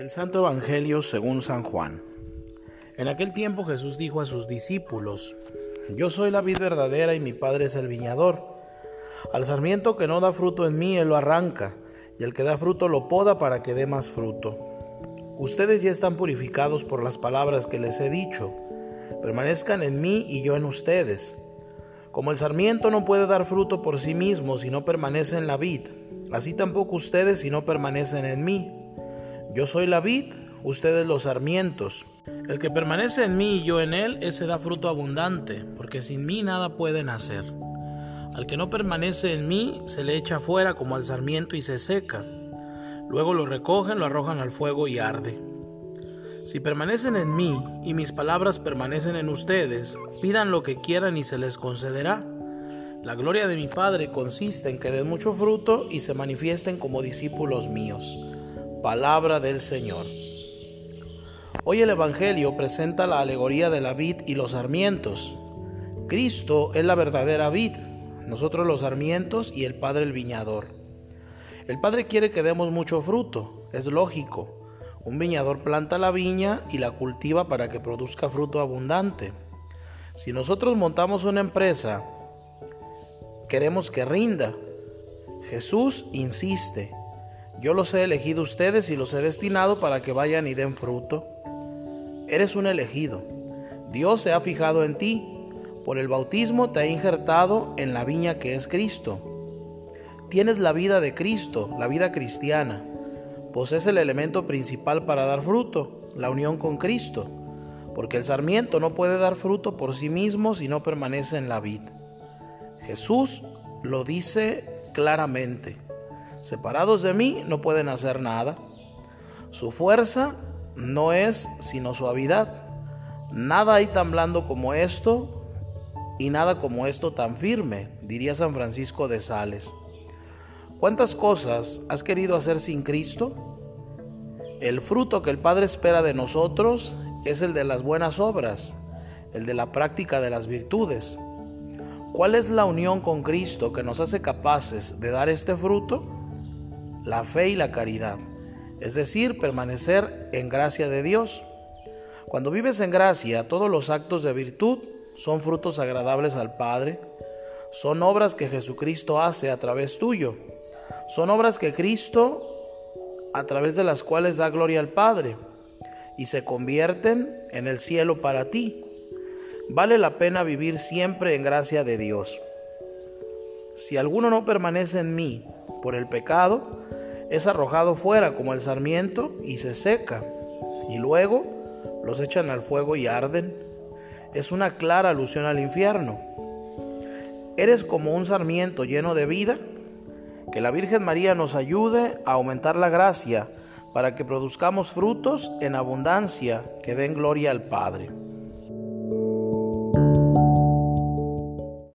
El Santo Evangelio según San Juan. En aquel tiempo Jesús dijo a sus discípulos, Yo soy la vid verdadera y mi Padre es el viñador. Al sarmiento que no da fruto en mí, Él lo arranca, y el que da fruto lo poda para que dé más fruto. Ustedes ya están purificados por las palabras que les he dicho. Permanezcan en mí y yo en ustedes. Como el sarmiento no puede dar fruto por sí mismo si no permanece en la vid, así tampoco ustedes si no permanecen en mí. Yo soy la vid, ustedes los sarmientos. El que permanece en mí y yo en él, ese da fruto abundante, porque sin mí nada pueden hacer. Al que no permanece en mí, se le echa fuera como al sarmiento y se seca. Luego lo recogen, lo arrojan al fuego y arde. Si permanecen en mí y mis palabras permanecen en ustedes, pidan lo que quieran y se les concederá. La gloria de mi Padre consiste en que den mucho fruto y se manifiesten como discípulos míos. Palabra del Señor. Hoy el Evangelio presenta la alegoría de la vid y los sarmientos. Cristo es la verdadera vid, nosotros los sarmientos y el Padre el viñador. El Padre quiere que demos mucho fruto, es lógico. Un viñador planta la viña y la cultiva para que produzca fruto abundante. Si nosotros montamos una empresa, queremos que rinda. Jesús insiste, yo los he elegido ustedes y los he destinado para que vayan y den fruto. Eres un elegido. Dios se ha fijado en ti. Por el bautismo te ha injertado en la viña que es Cristo. Tienes la vida de Cristo, la vida cristiana. Posees el elemento principal para dar fruto, la unión con Cristo, porque el sarmiento no puede dar fruto por sí mismo si no permanece en la vid. Jesús lo dice claramente. Separados de mí no pueden hacer nada. Su fuerza no es sino suavidad. Nada hay tan blando como esto y nada como esto tan firme, diría San Francisco de Sales. ¿Cuántas cosas has querido hacer sin Cristo? El fruto que el Padre espera de nosotros es el de las buenas obras, el de la práctica de las virtudes. ¿Cuál es la unión con Cristo que nos hace capaces de dar este fruto? La fe y la caridad, es decir, permanecer en gracia de Dios. Cuando vives en gracia, todos los actos de virtud son frutos agradables al Padre, son obras que Jesucristo hace a través tuyo, son obras que Cristo a través de las cuales da gloria al Padre y se convierten en el cielo para ti. Vale la pena vivir siempre en gracia de Dios. Si alguno no permanece en mí por el pecado, es arrojado fuera como el sarmiento y se seca, y luego los echan al fuego y arden. Es una clara alusión al infierno. Eres como un sarmiento lleno de vida. Que la Virgen María nos ayude a aumentar la gracia para que produzcamos frutos en abundancia que den gloria al Padre.